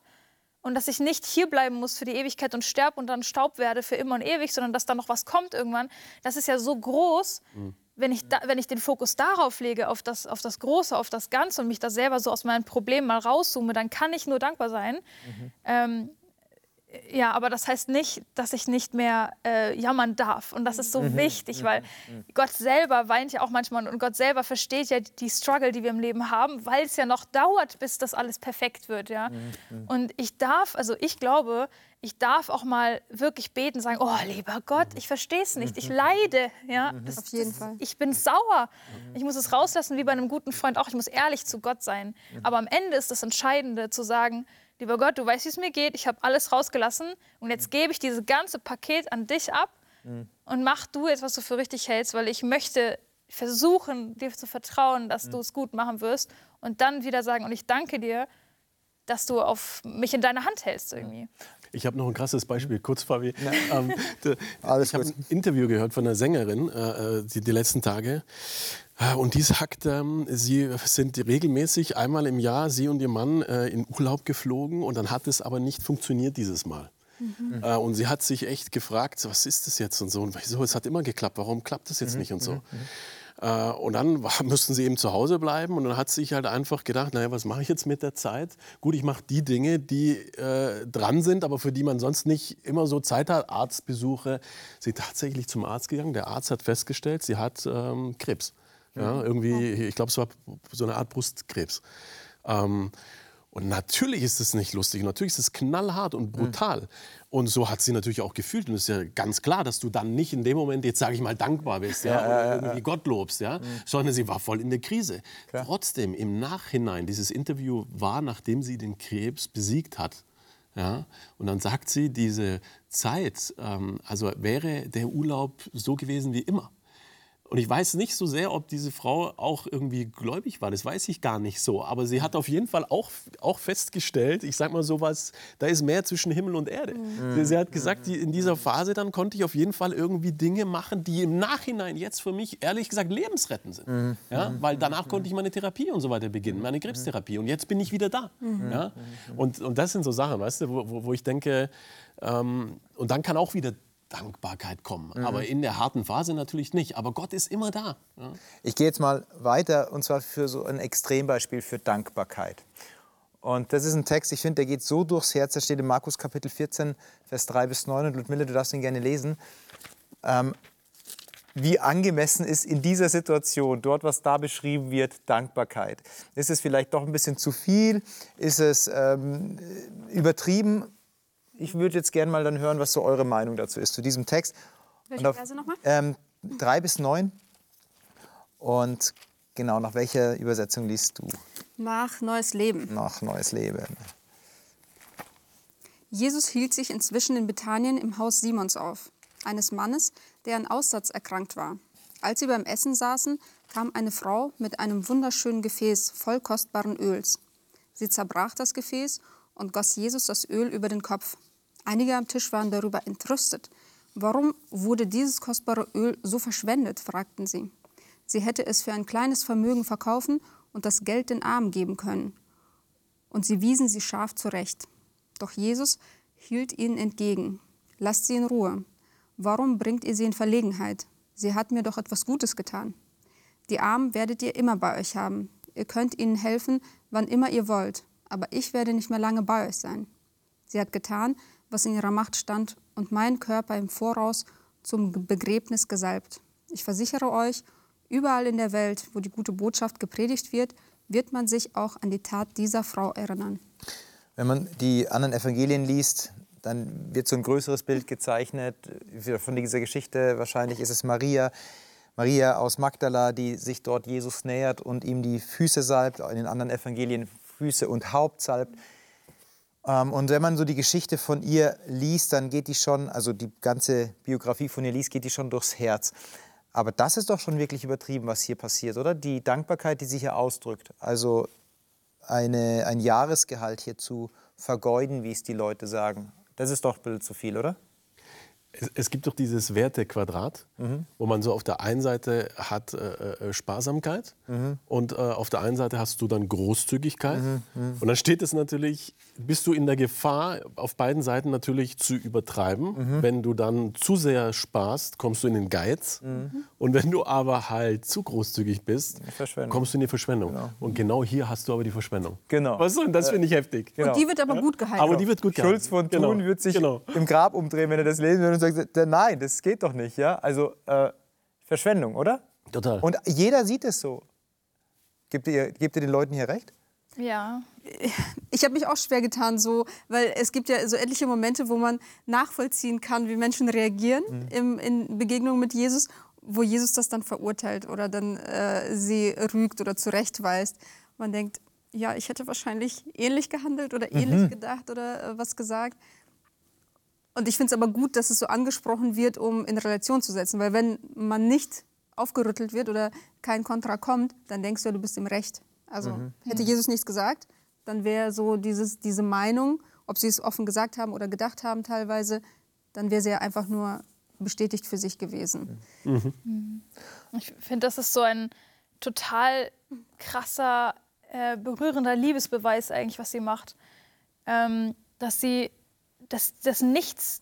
und dass ich nicht hier bleiben muss für die Ewigkeit und sterbe und dann Staub werde für immer und ewig, sondern dass da noch was kommt irgendwann. Das ist ja so groß, mhm. wenn, ich da, wenn ich den Fokus darauf lege, auf das, auf das Große, auf das Ganze und mich da selber so aus meinen Problemen mal rauszoome, dann kann ich nur dankbar sein. Mhm. Ähm, Ja, aber das heißt nicht, dass ich nicht mehr äh, jammern darf. Und das ist so wichtig, weil Gott selber weint ja auch manchmal und Gott selber versteht ja die Struggle, die wir im Leben haben, weil es ja noch dauert, bis das alles perfekt wird. Ja? Und ich darf, also ich glaube, ich darf auch mal wirklich beten, sagen, oh lieber Gott, ich verstehe es nicht, ich leide. Ja? Das, Auf jeden das, Fall. Ich bin sauer. Ich muss es rauslassen, wie bei einem guten Freund auch. Ich muss ehrlich zu Gott sein. Aber am Ende ist das Entscheidende zu sagen, lieber Gott, du weißt, wie es mir geht, ich habe alles rausgelassen. Und jetzt gebe ich dieses ganze Paket an dich ab und mach du jetzt, was du für richtig hältst, weil ich möchte versuchen, dir zu vertrauen, dass du es gut machen wirst und dann wieder sagen, und ich danke dir, dass du auf mich in deine Hand hältst irgendwie. Ich habe noch ein krasses Beispiel, kurz, Fabi. *laughs* Ähm, ich habe ein Interview gehört von einer Sängerin äh, äh, die, die letzten Tage. Äh, Und die sagt, ähm, sie sind regelmäßig einmal im Jahr, sie und ihr Mann, äh, in Urlaub geflogen und dann hat es aber nicht funktioniert dieses Mal. Äh, und sie hat sich echt gefragt, was ist das jetzt und so. Und wieso, es hat immer geklappt, warum klappt das jetzt nicht und so. Äh, und dann war, mussten sie eben zu Hause bleiben und dann hat sie sich halt einfach gedacht, naja, was mache ich jetzt mit der Zeit? Gut, ich mache die Dinge, die äh, dran sind, aber für die man sonst nicht immer so Zeit hat. Arztbesuche. Sie ist tatsächlich zum Arzt gegangen. Der Arzt hat festgestellt, sie hat ähm, Krebs. Ja, irgendwie, ich glaube, es war so eine Art Brustkrebs. Ähm, und natürlich ist es nicht lustig, natürlich ist es knallhart und brutal. Und so hat sie natürlich auch gefühlt. Und es ist ja ganz klar, dass du dann nicht in dem Moment, jetzt sage ich mal, dankbar bist ja, oder irgendwie Gott lobst, ja, sondern sie war voll in der Krise. Trotzdem, im Nachhinein, dieses Interview war, nachdem sie den Krebs besiegt hat. Ja, und dann sagt sie, diese Zeit, ähm, also wäre der Urlaub so gewesen wie immer. Und ich weiß nicht so sehr, ob diese Frau auch irgendwie gläubig war. Das weiß ich gar nicht so. Aber sie hat auf jeden Fall auch, auch festgestellt, ich sag mal sowas, da ist mehr zwischen Himmel und Erde. Sie, sie hat gesagt, die, in dieser Phase dann konnte ich auf jeden Fall irgendwie Dinge machen, die im Nachhinein jetzt für mich ehrlich gesagt lebensrettend sind. Ja? Weil danach konnte ich meine Therapie und so weiter beginnen, meine Krebstherapie. Und jetzt bin ich wieder da. Ja? Und, und das sind so Sachen, weißt du, wo, wo, wo ich denke, ähm, und dann kann auch wieder Dankbarkeit kommen. Aber in der harten Phase natürlich nicht. Aber Gott ist immer da. Ja? Ich gehe jetzt mal weiter und zwar für so ein Extrembeispiel für Dankbarkeit. Und das ist ein Text, ich finde, der geht so durchs Herz. Der steht in Markus Kapitel 14, Vers 3 bis 9. Und Ludmilla, du darfst ihn gerne lesen. Ähm, wie angemessen ist in dieser Situation, dort, was da beschrieben wird, Dankbarkeit. Ist es vielleicht doch ein bisschen zu viel? Ist es ähm, übertrieben? Ich würde jetzt gerne mal dann hören, was so eure Meinung dazu ist, zu diesem Text. Welche auf- Verse nochmal? Ähm, drei bis neun. Und genau, nach welcher Übersetzung liest du? Nach Neues Leben. Nach Neues Leben. Jesus hielt sich inzwischen in Bethanien im Haus Simons auf, eines Mannes, der an Aussatz erkrankt war. Als sie beim Essen saßen, kam eine Frau mit einem wunderschönen Gefäß voll kostbaren Öls. Sie zerbrach das Gefäß und goss Jesus das Öl über den Kopf. Einige am Tisch waren darüber entrüstet. Warum wurde dieses kostbare Öl so verschwendet? fragten sie. Sie hätte es für ein kleines Vermögen verkaufen und das Geld den Armen geben können. Und sie wiesen sie scharf zurecht. Doch Jesus hielt ihnen entgegen. Lasst sie in Ruhe. Warum bringt ihr sie in Verlegenheit? Sie hat mir doch etwas Gutes getan. Die Armen werdet ihr immer bei euch haben. Ihr könnt ihnen helfen, wann immer ihr wollt. Aber ich werde nicht mehr lange bei euch sein. Sie hat getan, was in ihrer Macht stand, und meinen Körper im Voraus zum Begräbnis gesalbt. Ich versichere euch, überall in der Welt, wo die gute Botschaft gepredigt wird, wird man sich auch an die Tat dieser Frau erinnern. Wenn man die anderen Evangelien liest, dann wird so ein größeres Bild gezeichnet von dieser Geschichte. Wahrscheinlich ist es Maria, Maria aus Magdala, die sich dort Jesus nähert und ihm die Füße salbt. In den anderen Evangelien Füße und Haupt salbt. Ähm, Und wenn man so die Geschichte von ihr liest, dann geht die schon, also die ganze Biografie von ihr liest, geht die schon durchs Herz. Aber das ist doch schon wirklich übertrieben, was hier passiert, oder? Die Dankbarkeit, die sie hier ausdrückt. Also eine, ein Jahresgehalt hier zu vergeuden, wie es die Leute sagen. Das ist doch ein bisschen zu viel, oder? Es, es gibt doch dieses Wertequadrat, wo man so auf der einen Seite hat äh, äh, Sparsamkeit und äh, auf der einen Seite hast du dann Großzügigkeit. Und dann steht es natürlich, bist du in der Gefahr, auf beiden Seiten natürlich zu übertreiben. Wenn du dann zu sehr sparst, kommst du in den Geiz. Und wenn du aber halt zu großzügig bist, kommst du in die Verschwendung. Und genau hier hast du aber die Verschwendung. Genau. Weißt du, und das finde ich heftig. Genau. Und die wird aber gut gehalten. Aber die wird gut gehalten. Schulz von Genau. Thun wird sich Genau. im Grab umdrehen, wenn er das lesen würde und sagt, nein, das geht doch nicht. Ja? Also äh, Verschwendung, oder? Total. Und jeder sieht es so. Gebt ihr, gebt ihr den Leuten hier recht? Ja. ich habe mich auch schwer getan, so, weil es gibt ja so etliche Momente, wo man nachvollziehen kann, wie Menschen reagieren im, in Begegnung mit Jesus, wo Jesus das dann verurteilt oder dann äh, sie rügt oder zurechtweist. Man denkt, ja, ich hätte wahrscheinlich ähnlich gehandelt oder ähnlich gedacht oder äh, was gesagt. Und ich finde es aber gut, dass es so angesprochen wird, um in Relation zu setzen. Weil wenn man nicht aufgerüttelt wird oder kein Kontra kommt, dann denkst du, ja, du bist im Recht. Also hätte Jesus nichts gesagt, dann wäre so dieses, diese Meinung, ob sie es offen gesagt haben oder gedacht haben teilweise, dann wäre sie ja einfach nur bestätigt für sich gewesen. Ich finde, das ist so ein total krasser, äh, berührender Liebesbeweis eigentlich, was sie macht. Ähm, dass sie, dass, dass nichts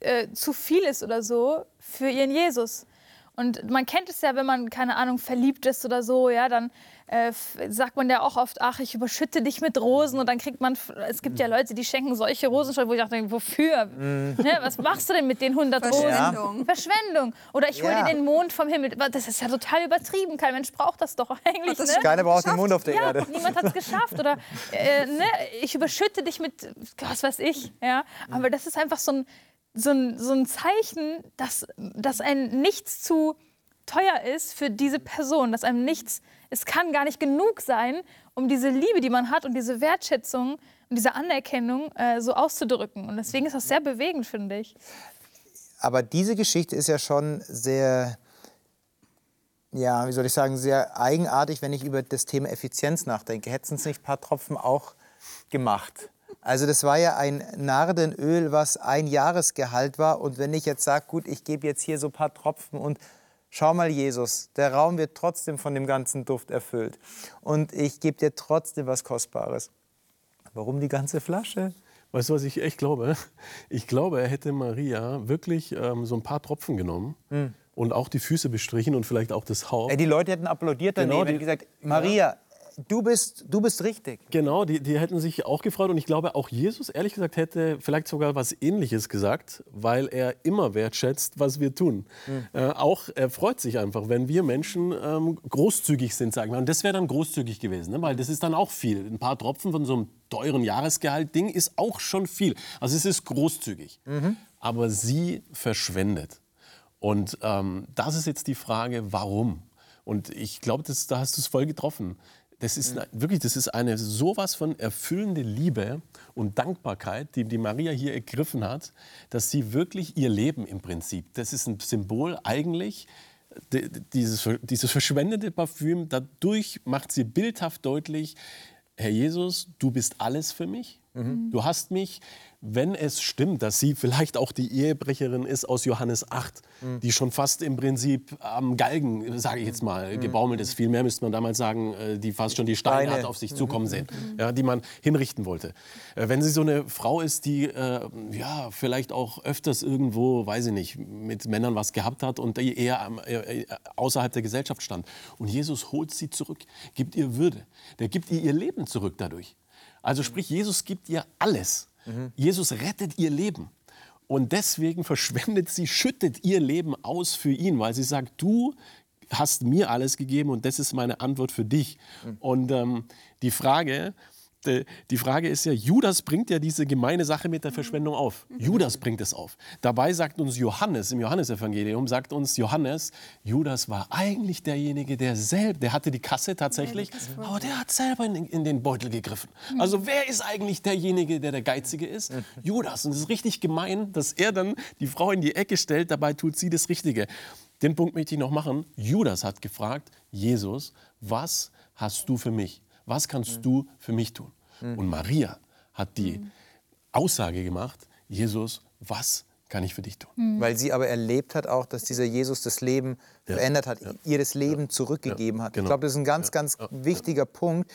äh, zu viel ist oder so für ihren Jesus. Und man kennt es ja, wenn man, keine Ahnung, verliebt ist oder so, ja, dann äh, sagt man ja auch oft, ach, ich überschütte dich mit Rosen und dann kriegt man, es gibt ja Leute, die schenken solche Rosen, wo ich auch denke, wofür? Ne, was machst du denn mit den 100 Rosen? Verschwendung. Verschwendung. Oder ich hole Ja. dir den Mond vom Himmel. Das ist ja total übertrieben. Kein Mensch braucht das doch eigentlich. das ne? Keiner braucht den Mond auf der ja, Erde. niemand hat es geschafft. Oder äh, ne, ich überschütte dich mit, was weiß ich. Ja? Aber das ist einfach so ein, so ein, so ein Zeichen, dass, dass ein nichts zu teuer ist für diese Person. Dass einem nichts, es kann gar nicht genug sein, um diese Liebe, die man hat und diese Wertschätzung und diese Anerkennung äh, so auszudrücken. Und deswegen ist das sehr bewegend, finde ich. Aber diese Geschichte ist ja schon sehr, ja, wie soll ich sagen, sehr eigenartig, wenn ich über das Thema Effizienz nachdenke. Hätten es nicht ein paar Tropfen auch gemacht? Also das war ja ein Nardenöl, was ein Jahresgehalt war. Und wenn ich jetzt sage, gut, ich gebe jetzt hier so ein paar Tropfen und schau mal, Jesus, der Raum wird trotzdem von dem ganzen Duft erfüllt. Und ich gebe dir trotzdem was Kostbares. Warum die ganze Flasche? Weißt du, was ich echt glaube? Ich glaube, er hätte Maria wirklich ähm, so ein paar Tropfen genommen und auch die Füße bestrichen und vielleicht auch das Haupt. Ey, die Leute hätten applaudiert daneben Genau, und die- gesagt, Maria, du bist, du bist richtig. Genau, die, die hätten sich auch gefreut und ich glaube, auch Jesus, ehrlich gesagt, hätte vielleicht sogar was Ähnliches gesagt, weil er immer wertschätzt, was wir tun. Äh, auch er freut sich einfach, wenn wir Menschen ähm, großzügig sind, sagen wir. Und das wäre dann großzügig gewesen, ne? weil das ist dann auch viel. Ein paar Tropfen von so einem teuren Jahresgehalt-Ding ist auch schon viel. Also es ist großzügig. Aber sie verschwendet. Und ähm, das ist jetzt die Frage, warum? Und ich glaube, da hast du es voll getroffen. Das ist eine- wirklich, das ist eine sowas von erfüllende Liebe und Dankbarkeit, die die Maria hier ergriffen hat, dass sie wirklich ihr Leben im Prinzip, das ist ein Symbol eigentlich, dieses, dieses verschwendete Parfüm, dadurch macht sie bildhaft deutlich, Herr Jesus, du bist alles für mich. Du hast mich, wenn es stimmt, dass sie vielleicht auch die Ehebrecherin ist aus Johannes 8, die schon fast im Prinzip am Galgen, sage ich jetzt mal, gebaumelt ist. Vielmehr müsste man damals sagen, äh, die fast schon die Steine Steine. hat auf sich zukommen sehen, ja, die man hinrichten wollte. Äh, Wenn sie so eine Frau ist, die äh, ja, vielleicht auch öfters irgendwo, weiß ich nicht, mit Männern was gehabt hat und die eher äh, äh, außerhalb der Gesellschaft stand. Und Jesus holt sie zurück, gibt ihr Würde, der gibt ihr ihr Leben zurück dadurch. Also sprich, Jesus gibt ihr alles. Jesus rettet ihr Leben. Und deswegen verschwendet sie, schüttet ihr Leben aus für ihn, weil sie sagt, du hast mir alles gegeben und das ist meine Antwort für dich. Und ähm, die Frage, die, die Frage ist ja, Judas bringt ja diese gemeine Sache mit der Verschwendung auf. Judas bringt es auf. Dabei sagt uns Johannes, im Johannesevangelium sagt uns Johannes, Judas war eigentlich derjenige, der selber, der hatte die Kasse tatsächlich, aber der hat selber in, den- in den Beutel gegriffen. Also wer ist eigentlich derjenige, der der Geizige ist? Judas. Und es ist richtig gemein, dass er dann die Frau in die Ecke stellt, dabei tut sie das Richtige. Den Punkt möchte ich noch machen. Judas hat gefragt, Jesus, was hast du für mich? Was kannst du für mich tun? Und Maria hat die Aussage gemacht, Jesus, was kann ich für dich tun. Weil sie aber erlebt hat auch, dass dieser Jesus das Leben verändert hat, ihr das Leben zurückgegeben hat. genau. Ich glaube, das ist ein ganz, ganz wichtiger Punkt.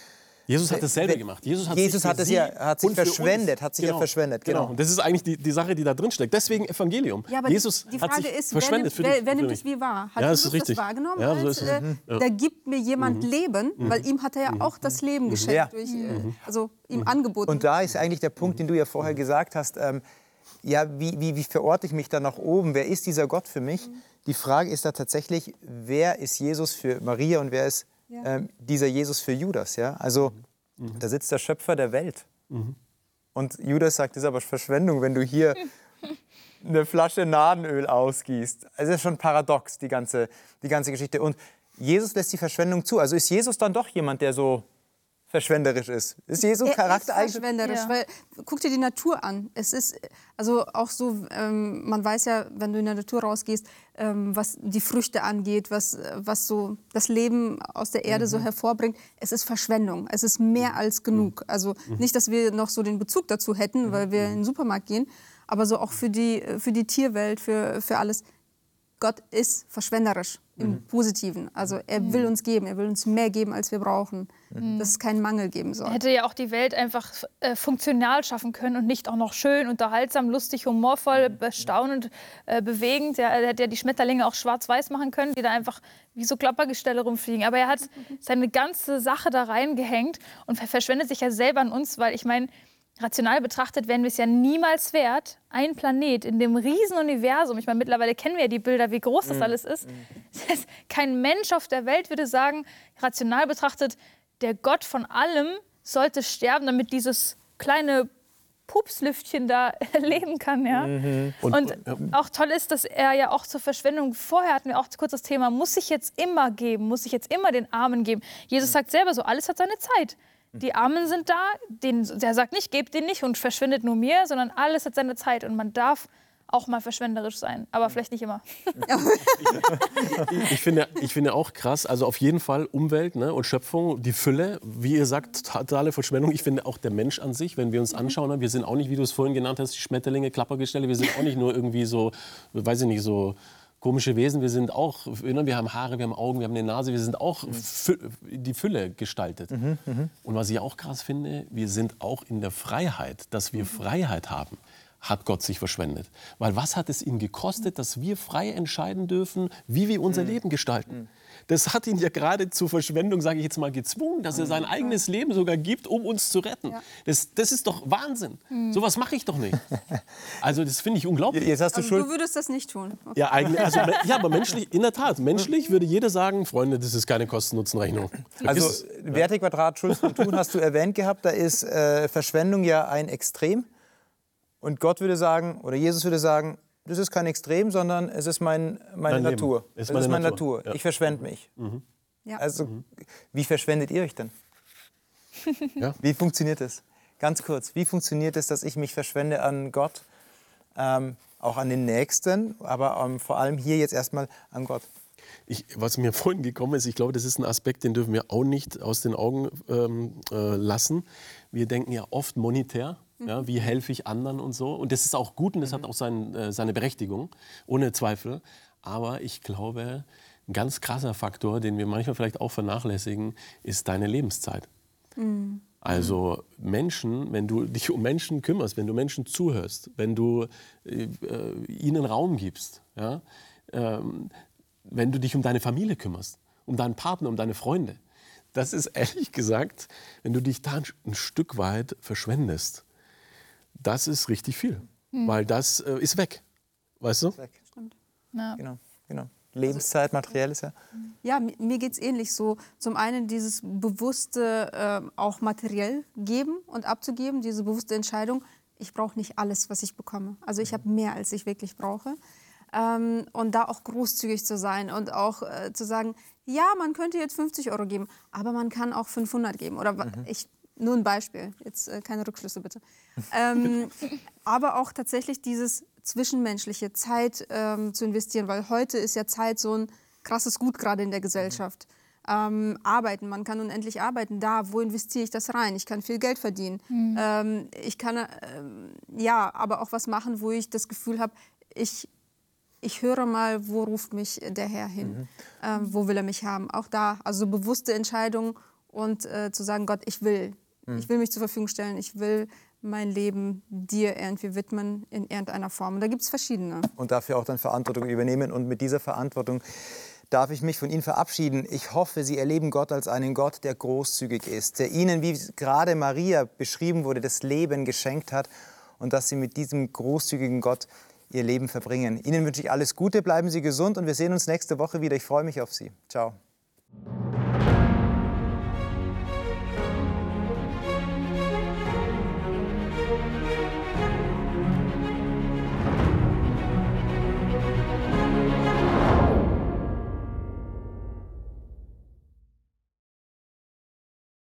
Jesus hat dasselbe gemacht. Jesus hat, Jesus sich hat es ja- hat sich verschwendet, hat sich ja verschwendet, genau. Und das ist eigentlich die, die Sache, die da drin steckt. Deswegen Evangelium. Ja, aber Jesus die hat Frage sich ist, wer verschwendet nimmt, für wer, dich. wer für nimmt mich. es wie wahr? Hat Ja, das Jesus ist richtig. das wahrgenommen? Ja, so als, ist es. äh, Mhm. Ja. Da gibt mir jemand Leben, weil ihm hat er ja auch das Leben geschenkt, Ja. durch, äh, also ihm angeboten. Und da ist eigentlich der Punkt, den du ja vorher gesagt hast, ähm, ja, wie, wie, wie verorte ich mich da nach oben? Wer ist dieser Gott für mich? Die Frage ist da tatsächlich, wer ist Jesus für Maria und wer ist Ja. ähm, dieser Jesus für Judas? Ja? Also da sitzt der Schöpfer der Welt. Und Judas sagt, das ist aber Verschwendung, wenn du hier *laughs* eine Flasche Nadenöl ausgießt. Also das ist schon paradox, die ganze, die ganze Geschichte. Und Jesus lässt die Verschwendung zu. Also ist Jesus dann doch jemand, der so verschwenderisch ist? Ist Jesu er Charakter ist eigentlich... verschwenderisch, Ja. weil guck dir die Natur an. Es ist also auch so, ähm, man weiß ja, wenn du in der Natur rausgehst, ähm, was die Früchte angeht, was, was so das Leben aus der Erde so hervorbringt. Es ist Verschwendung. Es ist mehr als genug. Also nicht, dass wir noch so den Bezug dazu hätten, weil wir in den Supermarkt gehen, aber so auch für die, für die Tierwelt, für, für alles. Gott ist verschwenderisch im Positiven. Also er will uns geben, er will uns mehr geben, als wir brauchen. Dass es keinen Mangel geben soll. Er hätte ja auch die Welt einfach äh, funktional schaffen können und nicht auch noch schön, unterhaltsam, lustig, humorvoll, bestaunend, äh, bewegend. Er, er hätte ja die Schmetterlinge auch schwarz-weiß machen können, die da einfach wie so Klappergestelle rumfliegen. Aber er hat seine ganze Sache da reingehängt und ver- verschwendet sich ja selber an uns, weil ich meine, rational betrachtet wären wir es ja niemals wert, ein Planet in dem Riesenuniversum, ich meine, mittlerweile kennen wir ja die Bilder, wie groß das alles ist. *laughs* Das heißt, Kein Mensch auf der Welt würde sagen, rational betrachtet, der Gott von allem sollte sterben, damit dieses kleine Pupslüftchen da *laughs* leben kann, ja. Und- Und, ja. auch toll ist, dass er ja auch zur Verschwendung, vorher hatten wir auch kurz das Thema, muss ich jetzt immer geben, muss ich jetzt immer den Armen geben. Jesus sagt selber so, alles hat seine Zeit. Die Armen sind da, den, der sagt nicht, gebt den nicht und verschwindet nur mir, sondern alles hat seine Zeit und man darf auch mal verschwenderisch sein, aber vielleicht nicht immer. *laughs* Ich finde, ich finde auch krass, also auf jeden Fall Umwelt ne, und Schöpfung, die Fülle, wie ihr sagt, totale Verschwendung. Ich finde auch der Mensch an sich, wenn wir uns anschauen, ne, wir sind auch nicht, wie du es vorhin genannt hast, die Schmetterlinge, Klappergestelle, wir sind auch nicht nur irgendwie so, weiß ich nicht, so komische Wesen, wir sind auch, ne, wir haben Haare, wir haben Augen, wir haben eine Nase, wir sind auch Fü die Fülle gestaltet. Und was ich auch krass finde, wir sind auch in der Freiheit, dass wir Freiheit haben hat Gott sich verschwendet. Weil was hat es ihn gekostet, dass wir frei entscheiden dürfen, wie wir unser Leben gestalten? Das hat ihn ja gerade zur Verschwendung, sage ich jetzt mal, gezwungen, dass er sein eigenes Leben sogar gibt, um uns zu retten. Das, das ist doch Wahnsinn. Sowas mache ich doch nicht. *laughs* Also das finde ich unglaublich. Jetzt hast du Also Schuld. du würdest das nicht tun. Okay. Ja, eigentlich, also, *laughs* ja, aber menschlich, in der Tat, menschlich würde jeder sagen, Freunde, das ist keine Kosten-Nutzen-Rechnung. Also Ist- Werte Quadrat Schuld und Tun hast du erwähnt gehabt. Da ist äh, Verschwendung ja ein Extrem. Und Gott würde sagen, oder Jesus würde sagen, das ist kein Extrem, sondern es ist mein, meine Mein Leben. Natur. Es ist Es meine ist meine Natur. Natur. Ja. Ich verschwende mich. Ja. Also, wie verschwendet ihr euch denn? *laughs* Ja. Wie funktioniert das? Ganz kurz, wie funktioniert es, dass ich mich verschwende an Gott, ähm, auch an den Nächsten, aber ähm, vor allem hier jetzt erstmal an Gott? Ich, was mir *laughs* vorhin gekommen ist, ich glaube, das ist ein Aspekt, den dürfen wir auch nicht aus den Augen ähm, äh, lassen. Wir denken ja oft monetär. Ja, wie helfe ich anderen und so. Und das ist auch gut und das hat auch sein, äh, seine Berechtigung, ohne Zweifel. Aber ich glaube, ein ganz krasser Faktor, den wir manchmal vielleicht auch vernachlässigen, ist deine Lebenszeit. Also Menschen, wenn du dich um Menschen kümmerst, wenn du Menschen zuhörst, wenn du äh, äh, ihnen Raum gibst, ja, ähm, wenn du dich um deine Familie kümmerst, um deinen Partner, um deine Freunde, das ist *laughs* ehrlich gesagt, wenn du dich da ein Stück weit verschwendest, das ist richtig viel, weil das äh, ist weg, weißt du? Weg. Ja. Genau, genau. Lebenszeit, materielles, ja. Ja, mi- mir geht es ähnlich so. Zum einen dieses bewusste ähm, auch materiell geben und abzugeben, diese bewusste Entscheidung, ich brauche nicht alles, was ich bekomme. Also ich habe mehr, als ich wirklich brauche. Ähm, und da auch großzügig zu sein und auch äh, zu sagen, ja, man könnte jetzt 50 Euro geben, aber man kann auch 500 geben. Oder wa- ich, nur ein Beispiel, jetzt äh, keine Rückschlüsse bitte. ähm, *laughs* aber auch tatsächlich dieses zwischenmenschliche Zeit ähm, zu investieren, weil heute ist ja Zeit so ein krasses Gut gerade in der Gesellschaft. Ähm, arbeiten, man kann unendlich arbeiten. Da, wo investiere ich das rein? Ich kann viel Geld verdienen. Ähm, ich kann ähm, ja, aber auch was machen, wo ich das Gefühl habe, ich, ich höre mal, wo ruft mich der Herr hin, mhm. ähm, wo will er mich haben. Auch da, also bewusste Entscheidung und äh, zu sagen, Gott, ich will, mhm. ich will mich zur Verfügung stellen, ich will mein Leben dir irgendwie widmen in irgendeiner Form. Und da gibt es verschiedene. Und dafür auch dann Verantwortung übernehmen und mit dieser Verantwortung darf ich mich von Ihnen verabschieden. Ich hoffe, Sie erleben Gott als einen Gott, der großzügig ist, der Ihnen, wie gerade Maria beschrieben wurde, das Leben geschenkt hat und dass Sie mit diesem großzügigen Gott Ihr Leben verbringen. Ihnen wünsche ich alles Gute, bleiben Sie gesund und wir sehen uns nächste Woche wieder. Ich freue mich auf Sie. Ciao.